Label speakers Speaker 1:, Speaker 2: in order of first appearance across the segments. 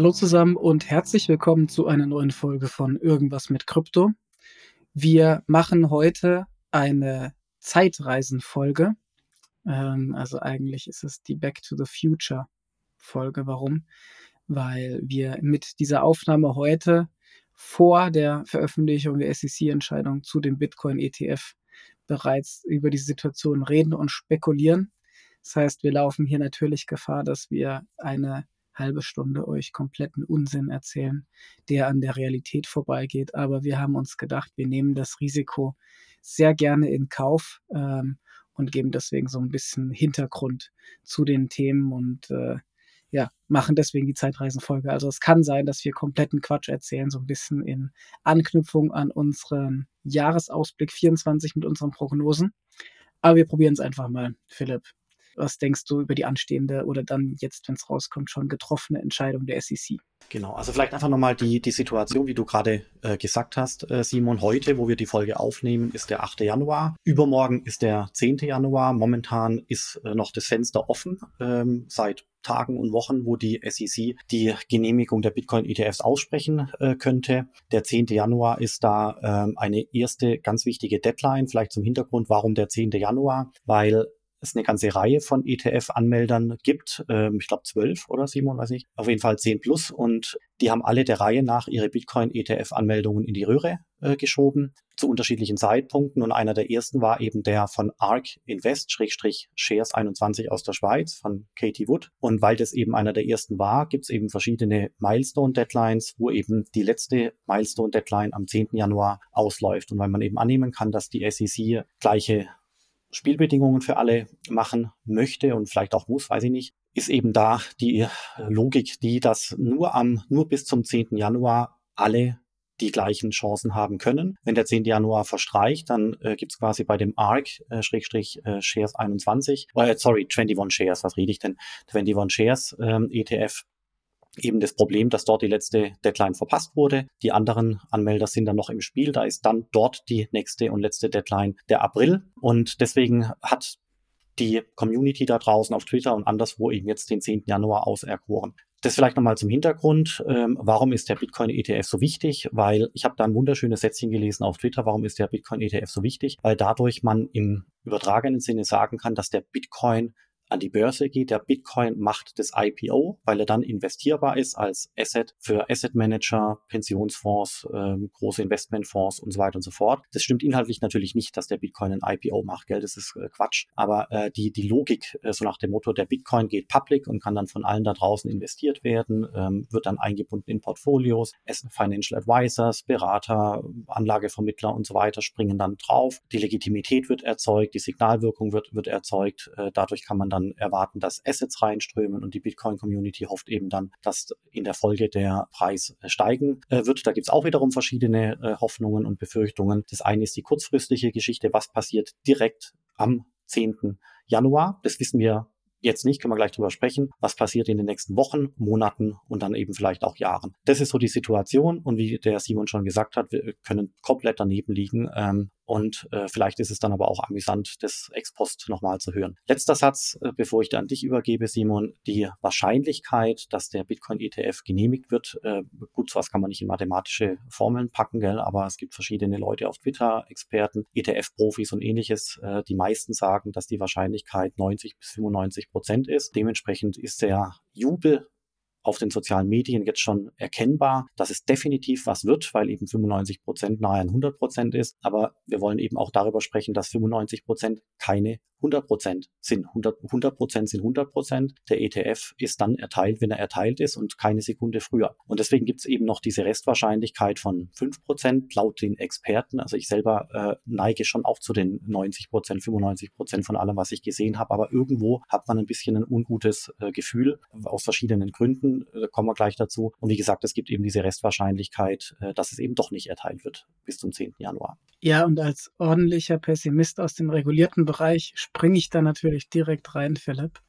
Speaker 1: Hallo zusammen und herzlich willkommen zu einer neuen Folge von Irgendwas mit Krypto. Wir machen heute eine Zeitreisenfolge. Ähm, also eigentlich ist es die Back to the Future Folge. Warum? Weil wir mit dieser Aufnahme heute vor der Veröffentlichung der SEC-Entscheidung zu dem Bitcoin-ETF bereits über die Situation reden und spekulieren. Das heißt, wir laufen hier natürlich Gefahr, dass wir eine halbe Stunde euch kompletten Unsinn erzählen, der an der Realität vorbeigeht. Aber wir haben uns gedacht, wir nehmen das Risiko sehr gerne in Kauf ähm, und geben deswegen so ein bisschen Hintergrund zu den Themen und äh, ja, machen deswegen die Zeitreisenfolge. Also es kann sein, dass wir kompletten Quatsch erzählen, so ein bisschen in Anknüpfung an unseren Jahresausblick 24 mit unseren Prognosen. Aber wir probieren es einfach mal, Philipp. Was denkst du über die anstehende oder dann jetzt, wenn es rauskommt, schon getroffene Entscheidung der SEC?
Speaker 2: Genau, also vielleicht einfach nochmal die, die Situation, wie du gerade äh, gesagt hast, äh, Simon. Heute, wo wir die Folge aufnehmen, ist der 8. Januar. Übermorgen ist der 10. Januar. Momentan ist äh, noch das Fenster offen ähm, seit Tagen und Wochen, wo die SEC die Genehmigung der Bitcoin-ETFs aussprechen äh, könnte. Der 10. Januar ist da ähm, eine erste ganz wichtige Deadline. Vielleicht zum Hintergrund, warum der 10. Januar? Weil es eine ganze Reihe von ETF-Anmeldern gibt. Ähm, ich glaube zwölf oder Simon, weiß ich. Auf jeden Fall zehn plus. Und die haben alle der Reihe nach ihre Bitcoin-ETF-Anmeldungen in die Röhre äh, geschoben zu unterschiedlichen Zeitpunkten. Und einer der ersten war eben der von ARK Invest, Schrägstrich Shares 21 aus der Schweiz von Katie Wood. Und weil das eben einer der ersten war, gibt es eben verschiedene Milestone-Deadlines, wo eben die letzte Milestone-Deadline am 10. Januar ausläuft. Und weil man eben annehmen kann, dass die SEC gleiche Spielbedingungen für alle machen möchte und vielleicht auch muss, weiß ich nicht, ist eben da die Logik, die, dass nur am, nur bis zum 10. Januar alle die gleichen Chancen haben können. Wenn der 10. Januar verstreicht, dann äh, gibt es quasi bei dem ARC äh, Schrägstrich äh, Shares 21, äh, sorry, 21 Shares, was rede ich denn? 21 Shares ähm, ETF eben das Problem, dass dort die letzte Deadline verpasst wurde. Die anderen Anmelder sind dann noch im Spiel. Da ist dann dort die nächste und letzte Deadline der April. Und deswegen hat die Community da draußen auf Twitter und anderswo eben jetzt den 10. Januar auserkoren. Das vielleicht nochmal zum Hintergrund. Ähm, warum ist der Bitcoin-ETF so wichtig? Weil ich habe da ein wunderschönes Sätzchen gelesen auf Twitter. Warum ist der Bitcoin-ETF so wichtig? Weil dadurch man im übertragenen Sinne sagen kann, dass der Bitcoin an die Börse geht. Der Bitcoin macht das IPO, weil er dann investierbar ist als Asset für Asset Manager, Pensionsfonds, ähm, große Investmentfonds und so weiter und so fort. Das stimmt inhaltlich natürlich nicht, dass der Bitcoin ein IPO macht, gell? Das ist äh, Quatsch. Aber äh, die, die Logik, äh, so nach dem Motto, der Bitcoin geht public und kann dann von allen da draußen investiert werden, ähm, wird dann eingebunden in Portfolios. Es Financial Advisors, Berater, Anlagevermittler und so weiter springen dann drauf. Die Legitimität wird erzeugt, die Signalwirkung wird, wird erzeugt. Äh, dadurch kann man dann dann erwarten, dass Assets reinströmen und die Bitcoin-Community hofft eben dann, dass in der Folge der Preis äh, steigen äh, wird. Da gibt es auch wiederum verschiedene äh, Hoffnungen und Befürchtungen. Das eine ist die kurzfristige Geschichte, was passiert direkt am 10. Januar. Das wissen wir jetzt nicht, können wir gleich drüber sprechen, was passiert in den nächsten Wochen, Monaten und dann eben vielleicht auch Jahren. Das ist so die Situation und wie der Simon schon gesagt hat, wir können komplett daneben liegen. Ähm, und äh, vielleicht ist es dann aber auch amüsant, das Ex-Post nochmal zu hören. Letzter Satz, äh, bevor ich dann dich übergebe, Simon. Die Wahrscheinlichkeit, dass der Bitcoin-ETF genehmigt wird, äh, gut, sowas kann man nicht in mathematische Formeln packen, gell, aber es gibt verschiedene Leute auf Twitter, Experten, ETF-Profis und ähnliches. Äh, die meisten sagen, dass die Wahrscheinlichkeit 90 bis 95 Prozent ist. Dementsprechend ist der Jubel auf den sozialen Medien jetzt schon erkennbar, dass es definitiv was wird, weil eben 95 Prozent nahe an 100 Prozent ist. Aber wir wollen eben auch darüber sprechen, dass 95 Prozent keine 100 Prozent sind. 100 Prozent sind 100 Prozent. Der ETF ist dann erteilt, wenn er erteilt ist und keine Sekunde früher. Und deswegen gibt es eben noch diese Restwahrscheinlichkeit von 5 Prozent laut den Experten. Also ich selber äh, neige schon auch zu den 90 Prozent, 95 Prozent von allem, was ich gesehen habe. Aber irgendwo hat man ein bisschen ein ungutes äh, Gefühl aus verschiedenen Gründen. Da kommen wir gleich dazu. Und wie gesagt, es gibt eben diese Restwahrscheinlichkeit, äh, dass es eben doch nicht erteilt wird bis zum 10. Januar.
Speaker 1: Ja, und als ordentlicher Pessimist aus dem regulierten Bereich springe ich da natürlich direkt rein, Philipp,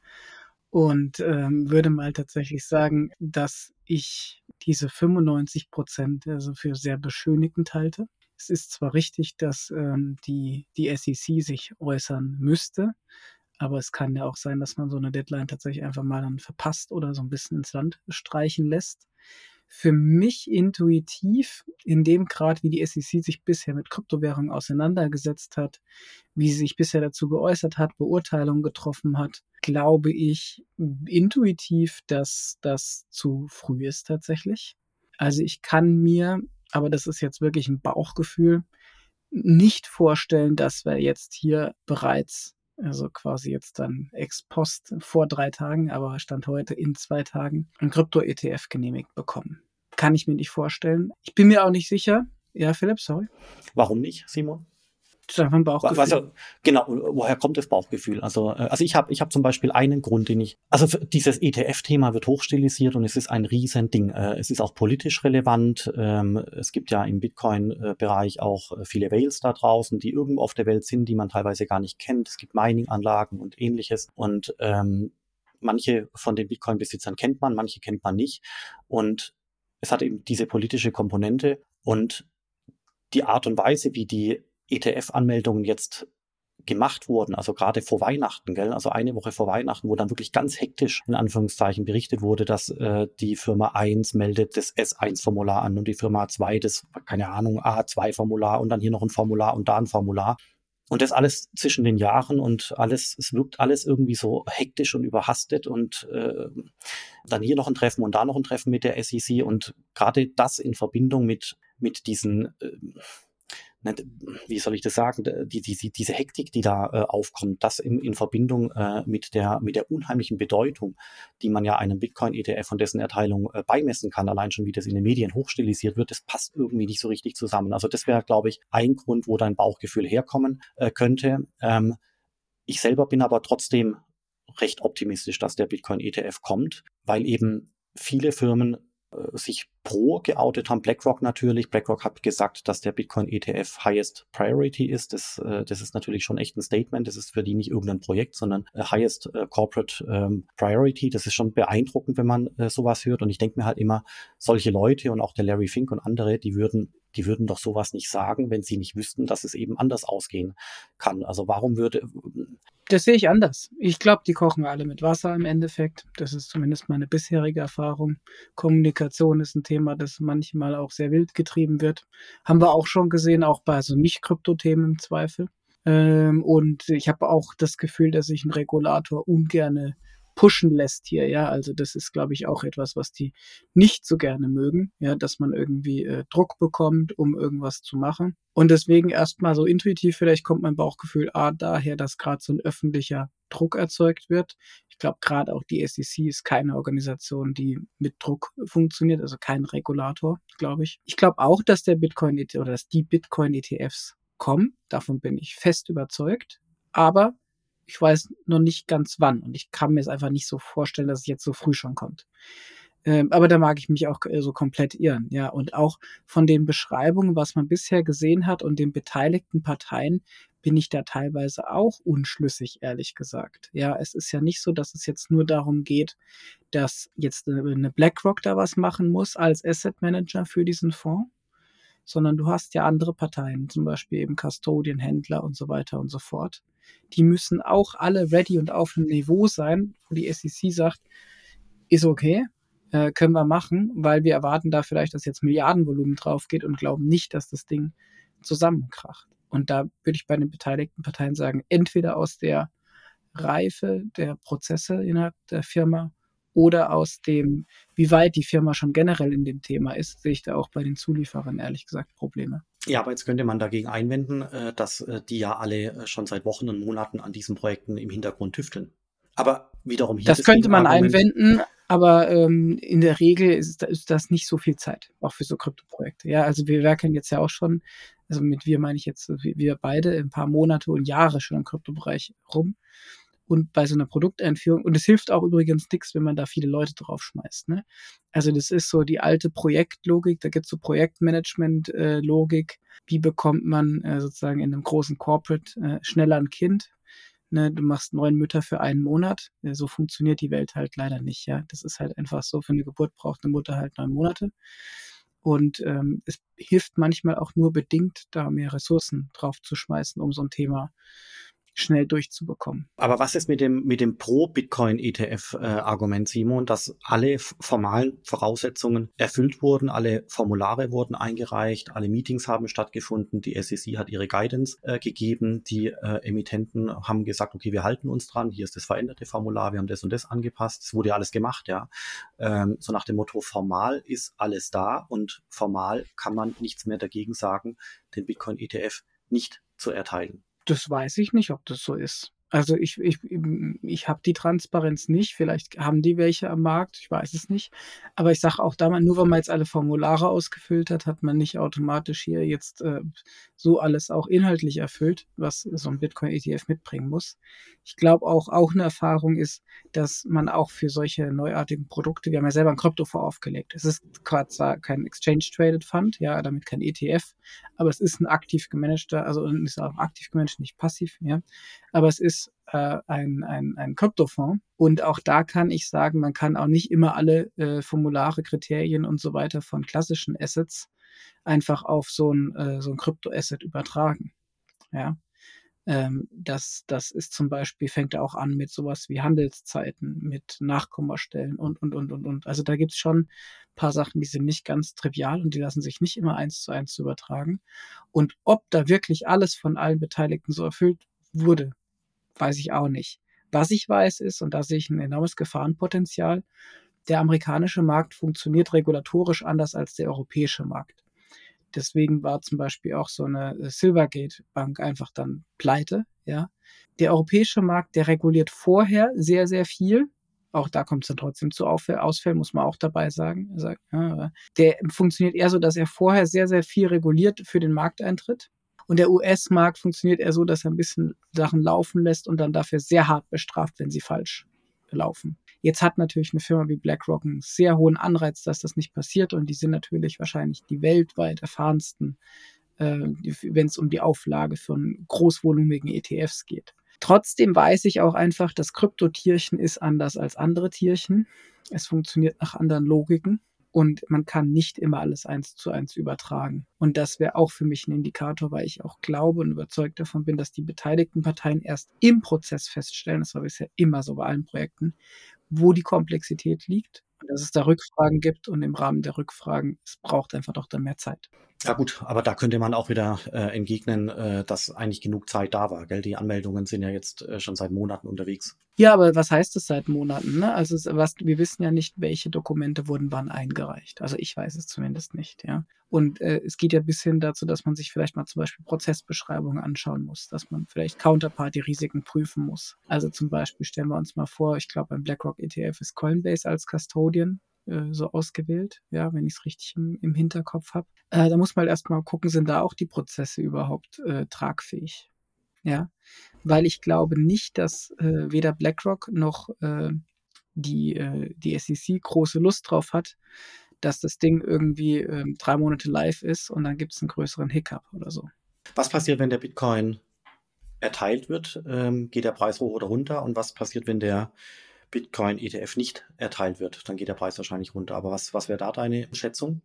Speaker 1: und ähm, würde mal tatsächlich sagen, dass ich diese 95 Prozent also für sehr beschönigend halte. Es ist zwar richtig, dass ähm, die, die SEC sich äußern müsste, Aber es kann ja auch sein, dass man so eine Deadline tatsächlich einfach mal dann verpasst oder so ein bisschen ins Land streichen lässt. Für mich intuitiv, in dem Grad, wie die SEC sich bisher mit Kryptowährungen auseinandergesetzt hat, wie sie sich bisher dazu geäußert hat, Beurteilungen getroffen hat, glaube ich intuitiv, dass das zu früh ist tatsächlich. Also ich kann mir, aber das ist jetzt wirklich ein Bauchgefühl, nicht vorstellen, dass wir jetzt hier bereits, also quasi jetzt dann ex post vor drei Tagen, aber Stand heute in zwei Tagen, ein Krypto-ETF genehmigt bekommen. Kann ich mir nicht vorstellen. Ich bin mir auch nicht sicher. Ja, Philipp, sorry.
Speaker 2: Warum nicht, Simon?
Speaker 1: Das einfach ein Bauchgefühl.
Speaker 2: Also, genau, woher kommt das Bauchgefühl? Also, äh, also ich habe ich hab zum Beispiel einen Grund, den ich, also dieses ETF-Thema wird hochstilisiert und es ist ein Riesending. Äh, es ist auch politisch relevant. Ähm, es gibt ja im Bitcoin-Bereich auch äh, viele Whales da draußen, die irgendwo auf der Welt sind, die man teilweise gar nicht kennt. Es gibt Mining-Anlagen und ähnliches. Und ähm, manche von den Bitcoin-Besitzern kennt man, manche kennt man nicht. Und es hat eben diese politische Komponente und die Art und Weise, wie die ETF-Anmeldungen jetzt gemacht wurden, also gerade vor Weihnachten, gell? also eine Woche vor Weihnachten, wo dann wirklich ganz hektisch in Anführungszeichen berichtet wurde, dass äh, die Firma 1 meldet das S1-Formular an und die Firma 2 das, keine Ahnung, A2-Formular und dann hier noch ein Formular und da ein Formular. Und das alles zwischen den Jahren und alles, es wirkt alles irgendwie so hektisch und überhastet und äh, dann hier noch ein Treffen und da noch ein Treffen mit der SEC und gerade das in Verbindung mit, mit diesen äh, wie soll ich das sagen, die, die, diese Hektik, die da äh, aufkommt, das in, in Verbindung äh, mit, der, mit der unheimlichen Bedeutung, die man ja einem Bitcoin-ETF und dessen Erteilung äh, beimessen kann, allein schon wie das in den Medien hochstilisiert wird, das passt irgendwie nicht so richtig zusammen. Also das wäre, glaube ich, ein Grund, wo dein Bauchgefühl herkommen äh, könnte. Ähm, ich selber bin aber trotzdem recht optimistisch, dass der Bitcoin-ETF kommt, weil eben viele Firmen sich pro geoutet haben. BlackRock natürlich. BlackRock hat gesagt, dass der Bitcoin ETF Highest Priority ist. Das, äh, das ist natürlich schon echt ein Statement. Das ist für die nicht irgendein Projekt, sondern äh, Highest Corporate ähm, Priority. Das ist schon beeindruckend, wenn man sowas hört. Und ich denke mir halt immer, solche Leute und auch der Larry Fink und andere, die würden die würden doch sowas nicht sagen, wenn sie nicht wüssten, dass es eben anders ausgehen kann. Also warum würde.
Speaker 1: Das sehe ich anders. Ich glaube, die kochen alle mit Wasser im Endeffekt. Das ist zumindest meine bisherige Erfahrung. Kommunikation ist ein Thema, das manchmal auch sehr wild getrieben wird. Haben wir auch schon gesehen, auch bei so Nicht-Krypto-Themen im Zweifel. Ähm, und ich habe auch das Gefühl, dass sich ein Regulator ungerne pushen lässt hier, ja. Also das ist, glaube ich, auch etwas, was die nicht so gerne mögen, ja, dass man irgendwie äh, Druck bekommt, um irgendwas zu machen. Und deswegen erstmal so intuitiv, vielleicht kommt mein Bauchgefühl A daher, dass gerade so ein öffentlicher Druck erzeugt wird. Ich glaube, gerade auch die SEC ist keine Organisation, die mit Druck funktioniert, also kein Regulator, glaube ich. Ich glaube auch, dass der Bitcoin e oder dass die Bitcoin ETFs kommen. Davon bin ich fest überzeugt. Aber ich weiß noch nicht ganz wann und ich kann mir es einfach nicht so vorstellen, dass es jetzt so früh schon kommt. Ähm, aber da mag ich mich auch äh, so komplett irren, ja. Und auch von den Beschreibungen, was man bisher gesehen hat und den beteiligten Parteien, bin ich da teilweise auch unschlüssig, ehrlich gesagt. Ja, es ist ja nicht so, dass es jetzt nur darum geht, dass jetzt eine BlackRock da was machen muss als Asset Manager für diesen Fonds, sondern du hast ja andere Parteien, zum Beispiel eben Custodian, Händler und so weiter und so fort. Die müssen auch alle ready und auf einem Niveau sein, wo die SEC sagt, ist okay, äh, können wir machen, weil wir erwarten da vielleicht, dass jetzt Milliardenvolumen drauf geht und glauben nicht, dass das Ding zusammenkracht. Und da würde ich bei den beteiligten Parteien sagen, entweder aus der Reife der Prozesse innerhalb der Firma oder aus dem, wie weit die Firma schon generell in dem Thema ist, sehe ich da auch bei den Zulieferern ehrlich gesagt Probleme.
Speaker 2: Ja, aber jetzt könnte man dagegen einwenden, äh, dass äh, die ja alle äh, schon seit Wochen und Monaten an diesen Projekten im Hintergrund tüfteln. Aber wiederum
Speaker 1: hier. Das könnte man einwenden, aber ähm, in der Regel ist, ist, das nicht so viel Zeit, auch für so Krypto-Projekte. Ja, also wir werkeln jetzt ja auch schon, also mit wir meine ich jetzt wir beide ein paar Monate und Jahre schon im Kryptobereich rum und bei so einer Produkteinführung. Und es hilft auch übrigens nichts, wenn man da viele Leute draufschmeißt. Ne? Also das ist so die alte Projektlogik, da gibt es so Projektmanagement-Logik. Wie bekommt man äh, sozusagen in einem großen Corporate äh, schneller ein Kind? Ne, du machst neun Mütter für einen Monat. So funktioniert die Welt halt leider nicht. Ja, das ist halt einfach so. Für eine Geburt braucht eine Mutter halt neun Monate. Und ähm, es hilft manchmal auch nur bedingt, da mehr Ressourcen drauf zu schmeißen, um so ein Thema schnell durchzubekommen.
Speaker 2: Aber was ist mit dem, mit dem Pro-Bitcoin-ETF-Argument, äh, Simon, dass alle formalen Voraussetzungen erfüllt wurden, alle Formulare wurden eingereicht, alle Meetings haben stattgefunden, die SEC hat ihre Guidance äh, gegeben, die äh, Emittenten haben gesagt, okay, wir halten uns dran, hier ist das veränderte Formular, wir haben das und das angepasst, es wurde ja alles gemacht, ja. Ähm, so nach dem Motto, formal ist alles da und formal kann man nichts mehr dagegen sagen, den Bitcoin-ETF nicht zu erteilen.
Speaker 1: Das weiß ich nicht, ob das so ist. Also ich, ich, ich habe die Transparenz nicht. Vielleicht haben die welche am Markt, ich weiß es nicht. Aber ich sage auch damals, nur weil man jetzt alle Formulare ausgefüllt hat, hat man nicht automatisch hier jetzt äh, so alles auch inhaltlich erfüllt, was so ein Bitcoin-ETF mitbringen muss. Ich glaube auch, auch eine Erfahrung ist, dass man auch für solche neuartigen Produkte, wir haben ja selber ein Kryptofonds aufgelegt. Es ist zwar kein Exchange-Traded Fund, ja, damit kein ETF, aber es ist ein aktiv gemanagter, also ist auch aktiv gemanagt, nicht passiv, ja. Aber es ist äh, ein, ein, ein Kryptofonds. Und auch da kann ich sagen, man kann auch nicht immer alle äh, Formulare, Kriterien und so weiter von klassischen Assets einfach auf so ein, äh, so ein Krypto-Asset übertragen. Ja. Ähm, das, das ist zum Beispiel, fängt auch an mit sowas wie Handelszeiten, mit Nachkommastellen und, und, und, und, und. Also da gibt es schon ein paar Sachen, die sind nicht ganz trivial und die lassen sich nicht immer eins zu eins übertragen. Und ob da wirklich alles von allen Beteiligten so erfüllt wurde, weiß ich auch nicht. Was ich weiß ist, und da sehe ich ein enormes Gefahrenpotenzial, der amerikanische Markt funktioniert regulatorisch anders als der europäische Markt. Deswegen war zum Beispiel auch so eine äh, Silvergate-Bank einfach dann pleite. Ja. Der europäische Markt, der reguliert vorher sehr, sehr viel. Auch da kommt es dann trotzdem zu Ausfällen, muss man auch dabei sagen. Der funktioniert eher so, dass er vorher sehr, sehr viel reguliert für den Markteintritt. Und der US-Markt funktioniert eher so, dass er ein bisschen Sachen laufen lässt und dann dafür sehr hart bestraft, wenn sie falsch laufen. Jetzt hat natürlich eine Firma wie BlackRock einen sehr hohen Anreiz, dass das nicht passiert und die sind natürlich wahrscheinlich die weltweit erfahrensten, äh, wenn es um die Auflage von großvolumigen ETFs geht. Trotzdem weiß ich auch einfach, das Kryptotierchen ist anders als andere Tierchen. Es funktioniert nach anderen Logiken und man kann nicht immer alles eins zu eins übertragen. Und das wäre auch für mich ein Indikator, weil ich auch glaube und überzeugt davon bin, dass die beteiligten Parteien erst im Prozess feststellen, das war bisher immer so bei allen Projekten, wo die Komplexität liegt dass es da Rückfragen gibt und im Rahmen der Rückfragen, es braucht einfach doch dann mehr Zeit.
Speaker 2: Ja gut, aber da könnte man auch wieder äh, entgegnen, äh, dass eigentlich genug Zeit da war. Gell? Die Anmeldungen sind ja jetzt äh, schon seit Monaten unterwegs.
Speaker 1: Ja, aber was heißt das seit Monaten? Ne? Also was, wir wissen ja nicht, welche Dokumente wurden wann eingereicht. Also ich weiß es zumindest nicht. Ja. Und äh, es geht ja bis hin dazu, dass man sich vielleicht mal zum Beispiel Prozessbeschreibungen anschauen muss, dass man vielleicht Counterparty-Risiken prüfen muss. Also zum Beispiel stellen wir uns mal vor, ich glaube beim BlackRock ETF ist Coinbase als Custodian äh, so ausgewählt, ja, wenn ich es richtig im, im, Hinterkopf habe. Äh, da muss man halt erstmal gucken, sind da auch die Prozesse überhaupt äh, tragfähig? Ja, weil ich glaube nicht, dass äh, weder BlackRock noch äh, die, äh, die SEC große Lust drauf hat, dass das Ding irgendwie ähm, drei Monate live ist und dann gibt es einen größeren Hiccup oder so.
Speaker 2: Was passiert, wenn der Bitcoin erteilt wird? Ähm, geht der Preis hoch oder runter? Und was passiert, wenn der Bitcoin-ETF nicht erteilt wird, dann geht der Preis wahrscheinlich runter. Aber was, was wäre da deine Schätzung?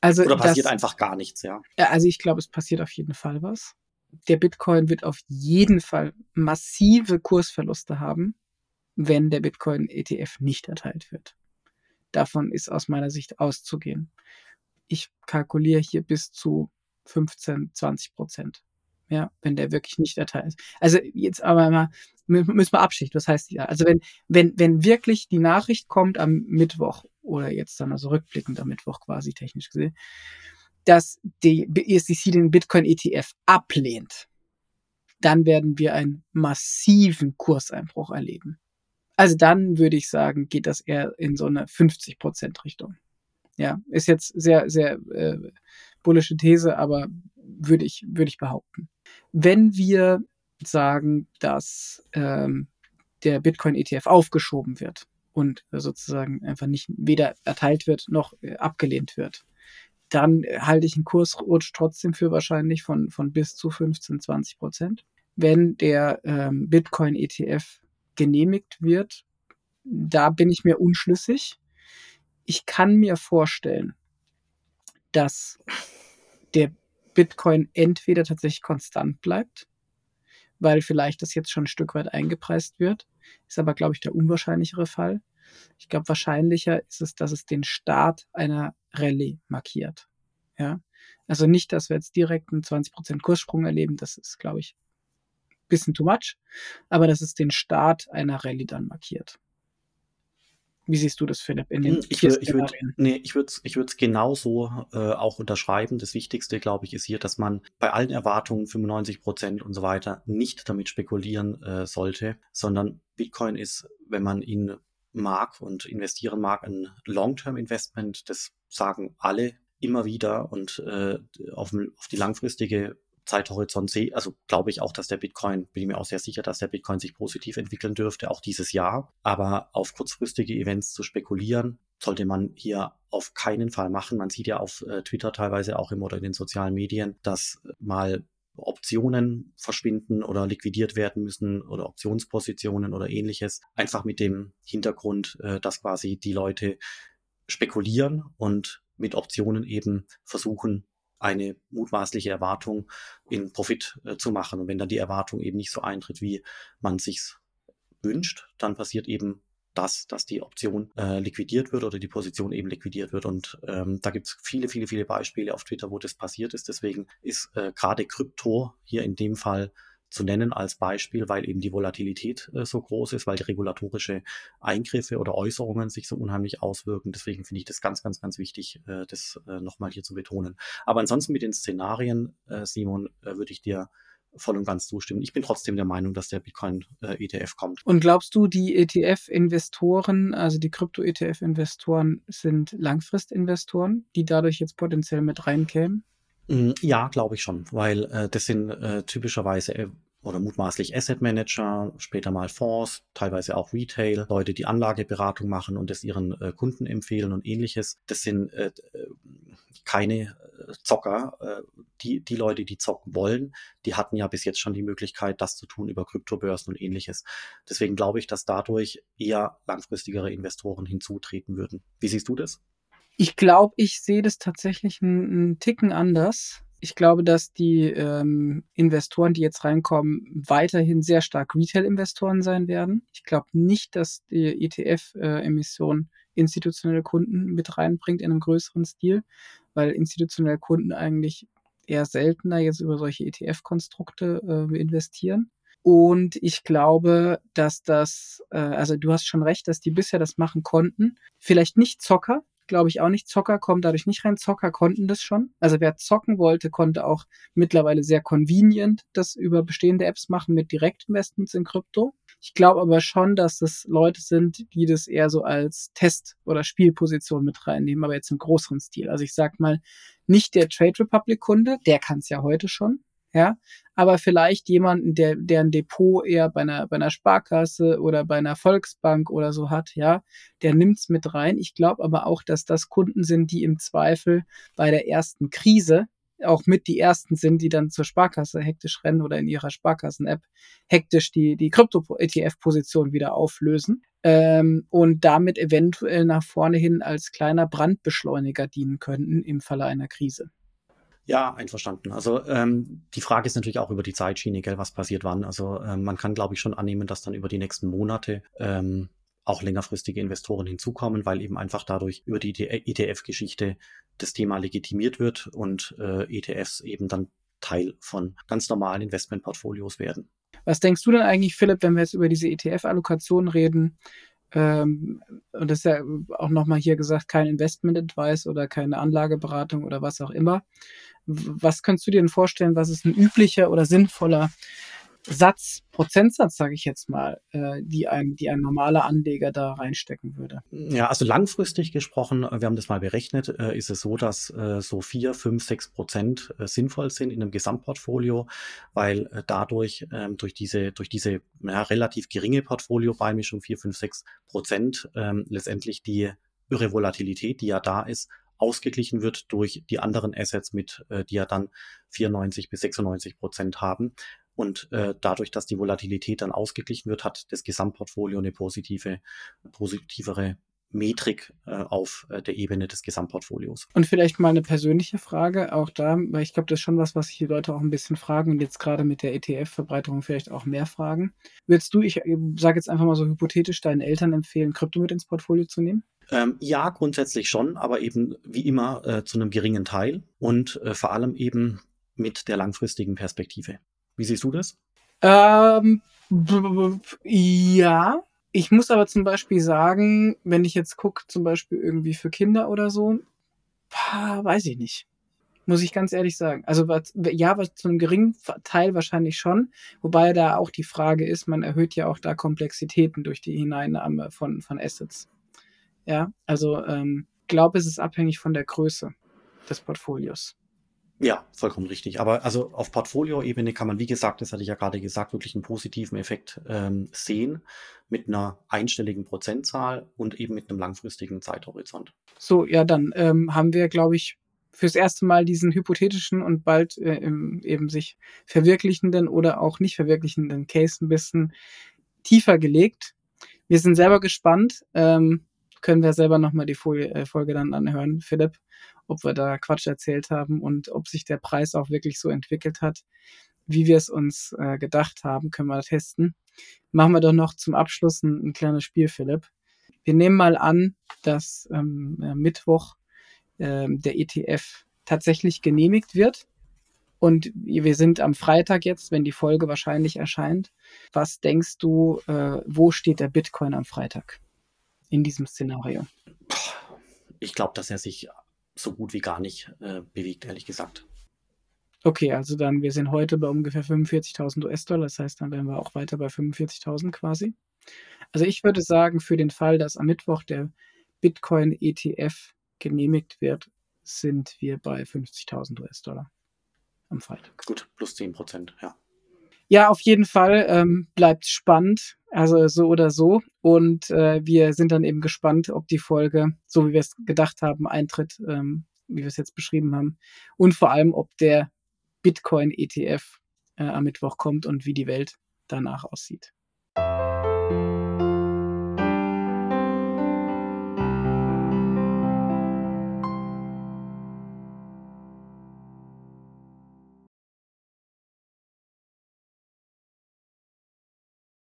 Speaker 1: Also
Speaker 2: Oder passiert das, einfach gar nichts, ja?
Speaker 1: Also ich glaube, es passiert auf jeden Fall was. Der Bitcoin wird auf jeden Fall massive Kursverluste haben, wenn der Bitcoin-ETF nicht erteilt wird. Davon ist aus meiner Sicht auszugehen. Ich kalkuliere hier bis zu 15, 20 Prozent. Ja, wenn der wirklich nicht erteilt ist. Also jetzt aber mal, müssen wir abschichten. Was heißt ja? Also wenn, wenn, wenn wirklich die Nachricht kommt am Mittwoch oder jetzt dann also rückblickend am Mittwoch quasi technisch gesehen, dass die ESDC den Bitcoin ETF ablehnt, dann werden wir einen massiven Kurseinbruch erleben. Also dann würde ich sagen, geht das eher in so eine 50 Prozent Richtung. Ja, ist jetzt sehr, sehr äh, bullische These, aber würde ich, würde ich behaupten. Wenn wir sagen, dass ähm, der Bitcoin-ETF aufgeschoben wird und sozusagen einfach nicht weder erteilt wird noch äh, abgelehnt wird, dann halte ich einen Kursrutsch trotzdem für wahrscheinlich von, von bis zu 15, 20 Prozent. Wenn der ähm, Bitcoin-ETF genehmigt wird, da bin ich mir unschlüssig. Ich kann mir vorstellen, dass der Bitcoin entweder tatsächlich konstant bleibt, weil vielleicht das jetzt schon ein Stück weit eingepreist wird. Ist aber, glaube ich, der unwahrscheinlichere Fall. Ich glaube, wahrscheinlicher ist es, dass es den Start einer Rallye markiert. Ja, also nicht, dass wir jetzt direkt einen 20% Kurssprung erleben. Das ist, glaube ich, bisschen too much. Aber dass es den Start einer Rallye dann markiert. Wie siehst du das, Philipp, in den
Speaker 2: hm, ich, ich würd, nee, ich würde es ich würd's genauso äh, auch unterschreiben. Das Wichtigste, glaube ich, ist hier, dass man bei allen Erwartungen 95 Prozent und so weiter nicht damit spekulieren äh, sollte, sondern Bitcoin ist, wenn man ihn mag und investieren mag, ein Long-Term-Investment. Das sagen alle immer wieder und äh, auf, auf die langfristige Zeithorizont sehe, also glaube ich auch, dass der Bitcoin, bin ich mir auch sehr sicher, dass der Bitcoin sich positiv entwickeln dürfte, auch dieses Jahr. Aber auf kurzfristige Events zu spekulieren, sollte man hier auf keinen Fall machen. Man sieht ja auf äh, Twitter teilweise auch immer oder in den sozialen Medien, dass mal Optionen verschwinden oder liquidiert werden müssen oder Optionspositionen oder ähnliches. Einfach mit dem Hintergrund, äh, dass quasi die Leute spekulieren und mit Optionen eben versuchen, eine mutmaßliche Erwartung in Profit äh, zu machen. Und wenn dann die Erwartung eben nicht so eintritt, wie man sich's wünscht, dann passiert eben das, dass die Option äh, liquidiert wird oder die Position eben liquidiert wird. Und ähm, da gibt es viele, viele, viele Beispiele auf Twitter, wo das passiert ist. Deswegen ist äh, gerade Krypto hier in dem Fall zu nennen als Beispiel, weil eben die Volatilität äh, so groß ist, weil die regulatorische Eingriffe oder Äußerungen sich so unheimlich auswirken. Deswegen finde ich das ganz, ganz, ganz wichtig, äh, das äh, nochmal hier zu betonen. Aber ansonsten mit den Szenarien, äh, Simon, äh, würde ich dir voll und ganz zustimmen. Ich bin trotzdem der Meinung, dass der Bitcoin-ETF äh, kommt.
Speaker 1: Und glaubst du, die ETF-Investoren, also die Krypto-ETF-Investoren sind Langfristinvestoren, die dadurch jetzt potenziell mit reinkämen?
Speaker 2: Mm, ja, glaube ich schon, weil äh, das sind äh, typischerweise äh, oder mutmaßlich Asset Manager, später mal Fonds, teilweise auch Retail, Leute, die Anlageberatung machen und es ihren äh, Kunden empfehlen und ähnliches. Das sind äh, äh keine äh, Zocker. Äh, die, die Leute, die zocken wollen, die hatten ja bis jetzt schon die Möglichkeit, das zu tun über Kryptobörsen und ähnliches. Deswegen glaube ich, dass dadurch eher langfristigere Investoren hinzutreten würden. Wie siehst du das?
Speaker 1: Ich glaube, ich sehe das tatsächlich einen Ticken anders. Ich glaube, dass die ähm, Investoren, die jetzt reinkommen, weiterhin sehr stark Retail-Investoren sein werden. Ich glaube nicht, dass die ETF-Emission äh, institutionelle Kunden mit reinbringt in einem größeren Stil, weil institutionelle Kunden eigentlich eher seltener jetzt über solche ETF-Konstrukte äh, investieren. Und ich glaube, dass das, äh, also du hast schon recht, dass die bisher das machen konnten. Vielleicht nicht Zocker, glaube ich auch nicht. Zocker kommen dadurch nicht rein. Zocker konnten das schon. Also wer zocken wollte, konnte auch mittlerweile sehr convenient das über bestehende Apps machen mit Direktinvestments in Krypto. Ich glaube aber schon, dass es Leute sind, die das eher so als Test- oder Spielposition mit reinnehmen, aber jetzt im größeren Stil. Also ich sag mal, nicht der Trade Republic Kunde, der kann es ja heute schon, ja, aber vielleicht jemanden, der, der ein Depot eher bei einer, bei einer Sparkasse oder bei einer Volksbank oder so hat, ja, der nimmt's mit rein. Ich glaube aber auch, dass das Kunden sind, die im Zweifel bei der ersten Krise auch mit die ersten sind, die dann zur Sparkasse hektisch rennen oder in ihrer Sparkassen-App hektisch die, die Krypto-ETF-Position wieder auflösen ähm, und damit eventuell nach vorne hin als kleiner Brandbeschleuniger dienen könnten im Falle einer Krise.
Speaker 2: Ja, einverstanden. Also ähm, die Frage ist natürlich auch über die Zeitschiene, gell, was passiert wann. Also ähm, man kann, glaube ich, schon annehmen, dass dann über die nächsten Monate ähm, auch längerfristige Investoren hinzukommen, weil eben einfach dadurch über die ETF-Geschichte das Thema legitimiert wird und äh, ETFs eben dann Teil von ganz normalen Investmentportfolios werden.
Speaker 1: Was denkst du denn eigentlich, Philipp, wenn wir jetzt über diese ETF-Allokation reden? Ähm, und das ist ja auch nochmal hier gesagt, kein Investment-Advice oder keine Anlageberatung oder was auch immer. Was könntest du dir denn vorstellen, was ist ein üblicher oder sinnvoller Satz, Prozentsatz, sage ich jetzt mal, äh, die, ein, die ein normaler Anleger da reinstecken würde?
Speaker 2: Ja, also langfristig gesprochen, äh, wir haben das mal berechnet, äh, ist es so, dass äh, so vier, fünf, sechs Prozent äh, sinnvoll sind in einem Gesamtportfolio, weil äh, dadurch ähm, durch diese, durch diese ja, relativ geringe Portfoliobeimischung, vier, fünf, sechs Prozent, ähm, letztendlich die irre Volatilität, die ja da ist, ausgeglichen wird durch die anderen Assets mit, äh, die ja dann 94 bis 96 Prozent haben. Und äh, dadurch, dass die Volatilität dann ausgeglichen wird, hat das Gesamtportfolio eine positive, positivere Metrik äh, auf äh, der Ebene des Gesamtportfolios.
Speaker 1: Und vielleicht mal eine persönliche Frage, auch da, weil ich glaube, das ist schon was, was sich die Leute auch ein bisschen fragen und jetzt gerade mit der ETF-Verbreiterung vielleicht auch mehr fragen. Würdest du, ich sage jetzt einfach mal so hypothetisch, deinen Eltern empfehlen, Krypto mit ins Portfolio zu nehmen?
Speaker 2: Ähm, ja, grundsätzlich schon, aber eben wie immer äh, zu einem geringen Teil und äh, vor allem eben mit der langfristigen Perspektive. Wie siehst du das?
Speaker 1: Ähm, ja, ich muss aber zum Beispiel sagen, wenn ich jetzt gucke, zum Beispiel irgendwie für Kinder oder so, weiß ich nicht. Muss ich ganz ehrlich sagen. Also ja, was zu einem geringen Teil wahrscheinlich schon, wobei da auch die Frage ist, man erhöht ja auch da Komplexitäten durch die Hineinnahme von, von Assets. Ja, also ähm, glaube, es ist abhängig von der Größe des Portfolios.
Speaker 2: Ja, vollkommen richtig. Aber also auf Portfolio-Ebene kann man, wie gesagt, das hatte ich ja gerade gesagt, wirklich einen positiven Effekt ähm, sehen mit einer einstelligen Prozentzahl und eben mit einem langfristigen Zeithorizont.
Speaker 1: So, ja, dann ähm, haben wir, glaube ich, fürs erste Mal diesen hypothetischen und bald äh, eben sich verwirklichenden oder auch nicht verwirklichenden Case ein bisschen tiefer gelegt. Wir sind selber gespannt. Ähm, können wir selber nochmal die Folie, äh, Folge dann anhören, Philipp ob wir da Quatsch erzählt haben und ob sich der Preis auch wirklich so entwickelt hat, wie wir es uns äh, gedacht haben, können wir testen. Machen wir doch noch zum Abschluss ein, ein kleines Spiel, Philipp. Wir nehmen mal an, dass ähm, Mittwoch ähm, der ETF tatsächlich genehmigt wird. Und wir sind am Freitag jetzt, wenn die Folge wahrscheinlich erscheint. Was denkst du, äh, wo steht der Bitcoin am Freitag in diesem Szenario?
Speaker 2: Ich glaube, dass er sich so gut wie gar nicht äh, bewegt, ehrlich gesagt.
Speaker 1: Okay, also dann, wir sind heute bei ungefähr 45.000 US-Dollar, das heißt, dann wären wir auch weiter bei 45.000 quasi. Also ich würde sagen, für den Fall, dass am Mittwoch der Bitcoin-ETF genehmigt wird, sind wir bei 50.000 US-Dollar am Freitag.
Speaker 2: Gut, plus 10 Prozent, ja.
Speaker 1: Ja, auf jeden Fall ähm, bleibt spannend, also so oder so. Und äh, wir sind dann eben gespannt, ob die Folge, so wie wir es gedacht haben, eintritt, ähm, wie wir es jetzt beschrieben haben. Und vor allem, ob der Bitcoin-ETF äh, am Mittwoch kommt und wie die Welt danach aussieht.